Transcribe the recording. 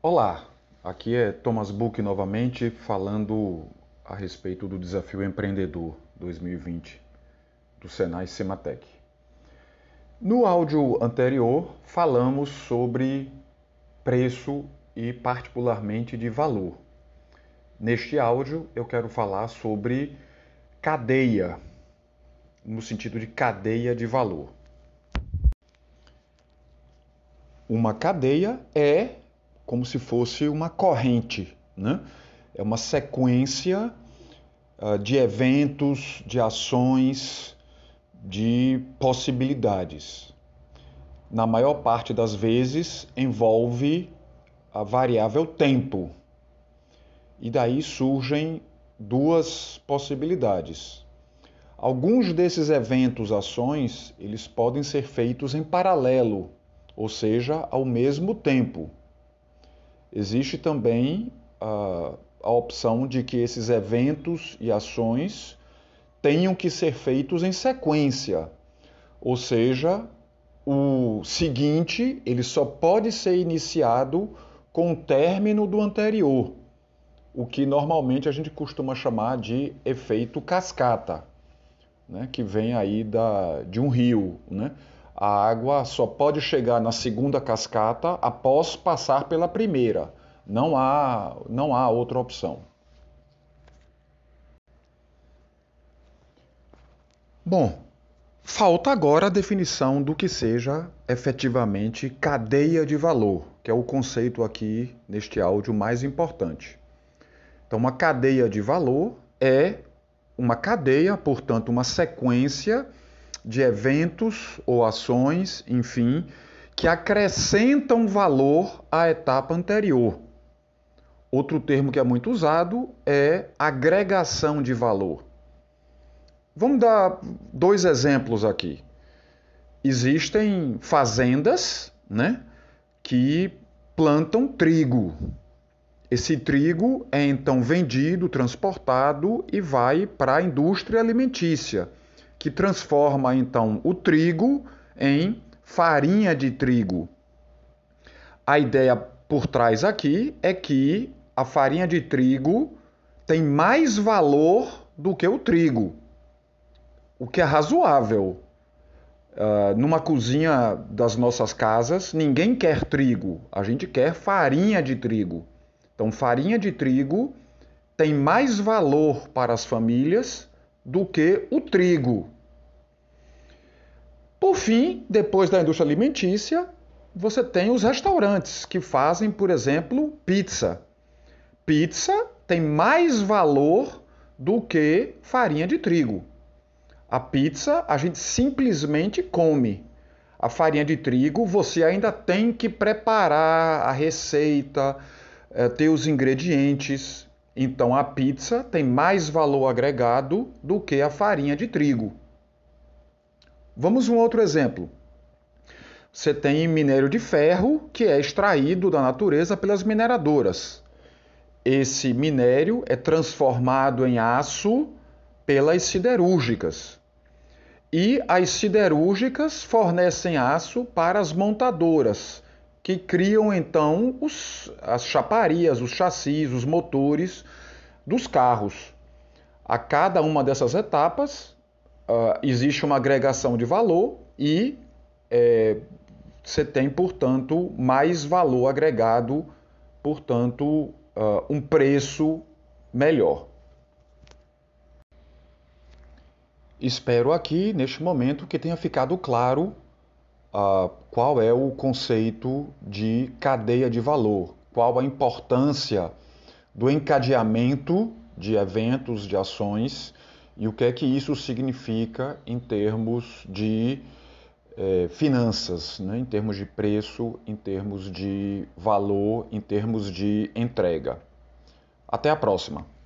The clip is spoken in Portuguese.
Olá, aqui é Thomas Book novamente falando a respeito do Desafio Empreendedor 2020 do Senai Sematec. No áudio anterior falamos sobre preço e particularmente de valor. Neste áudio eu quero falar sobre cadeia, no sentido de cadeia de valor. Uma cadeia é como se fosse uma corrente, né? É uma sequência uh, de eventos, de ações, de possibilidades. Na maior parte das vezes envolve a variável tempo. E daí surgem duas possibilidades. Alguns desses eventos, ações, eles podem ser feitos em paralelo ou seja, ao mesmo tempo. Existe também a, a opção de que esses eventos e ações tenham que ser feitos em sequência, ou seja, o seguinte ele só pode ser iniciado com o término do anterior, o que normalmente a gente costuma chamar de efeito cascata, né, que vem aí da, de um rio, né? A água só pode chegar na segunda cascata após passar pela primeira. Não há, não há outra opção. Bom, falta agora a definição do que seja efetivamente cadeia de valor, que é o conceito aqui neste áudio mais importante. Então, uma cadeia de valor é uma cadeia, portanto, uma sequência de eventos ou ações, enfim, que acrescentam valor à etapa anterior. Outro termo que é muito usado é agregação de valor. Vamos dar dois exemplos aqui. Existem fazendas, né, que plantam trigo. Esse trigo é então vendido, transportado e vai para a indústria alimentícia que transforma então o trigo em farinha de trigo. A ideia por trás aqui é que a farinha de trigo tem mais valor do que o trigo, o que é razoável. Uh, numa cozinha das nossas casas, ninguém quer trigo, a gente quer farinha de trigo. Então, farinha de trigo tem mais valor para as famílias do que o trigo. Por fim, depois da indústria alimentícia, você tem os restaurantes que fazem, por exemplo, pizza. Pizza tem mais valor do que farinha de trigo. A pizza a gente simplesmente come. A farinha de trigo você ainda tem que preparar a receita, eh, ter os ingredientes. Então a pizza tem mais valor agregado do que a farinha de trigo. Vamos um outro exemplo. Você tem minério de ferro que é extraído da natureza pelas mineradoras. Esse minério é transformado em aço pelas siderúrgicas. E as siderúrgicas fornecem aço para as montadoras, que criam então os, as chaparias, os chassis, os motores dos carros. A cada uma dessas etapas uh, existe uma agregação de valor e é, você tem, portanto, mais valor agregado, portanto, uh, um preço melhor. Espero aqui, neste momento, que tenha ficado claro qual é o conceito de cadeia de valor, qual a importância do encadeamento de eventos, de ações e o que é que isso significa em termos de eh, finanças, né? em termos de preço, em termos de valor, em termos de entrega. Até a próxima!